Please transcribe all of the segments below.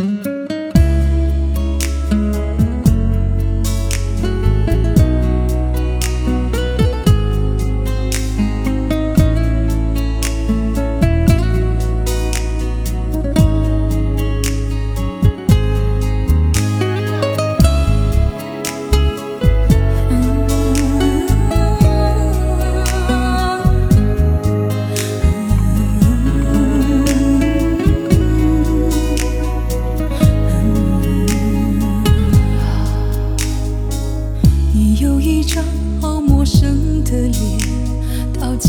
你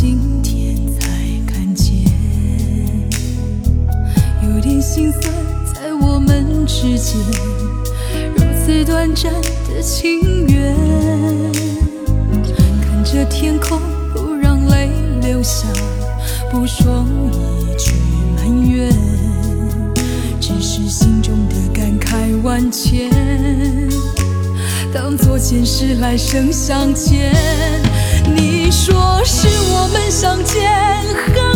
今天才看见，有点心酸在我们之间，如此短暂的情缘。看着天空，不让泪流下，不说一句埋怨，只是心中的感慨万千。当作前世来生相欠。你说是我们相见恨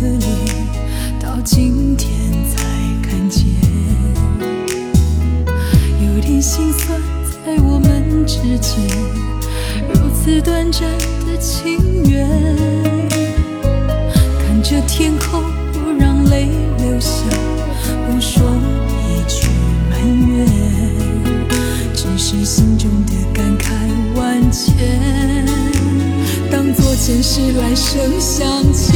的脸，到今天才看见，有点心酸在我们之间，如此短暂的情缘。看着天空，不让泪流下，不说一句埋怨，只是心中的感慨万千。当作前世来生相欠。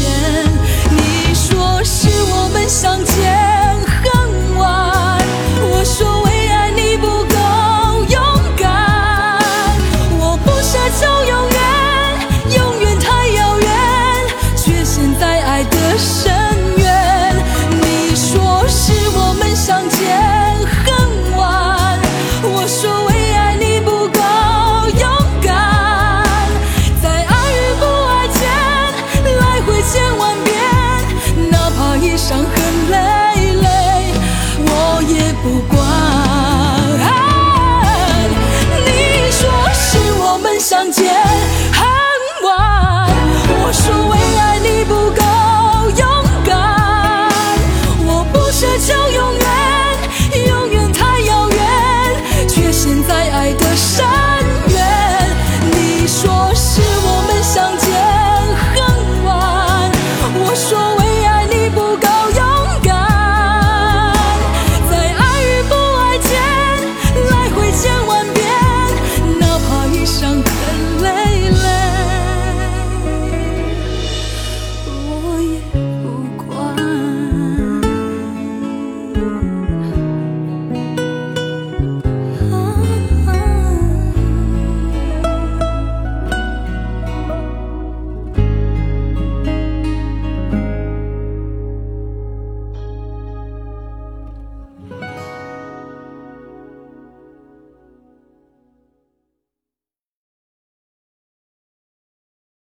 深渊你说是我们相见恨晚我说为爱你不够勇敢在爱与不爱间来回千万遍哪怕已伤痕累累我也不管你说是我们相见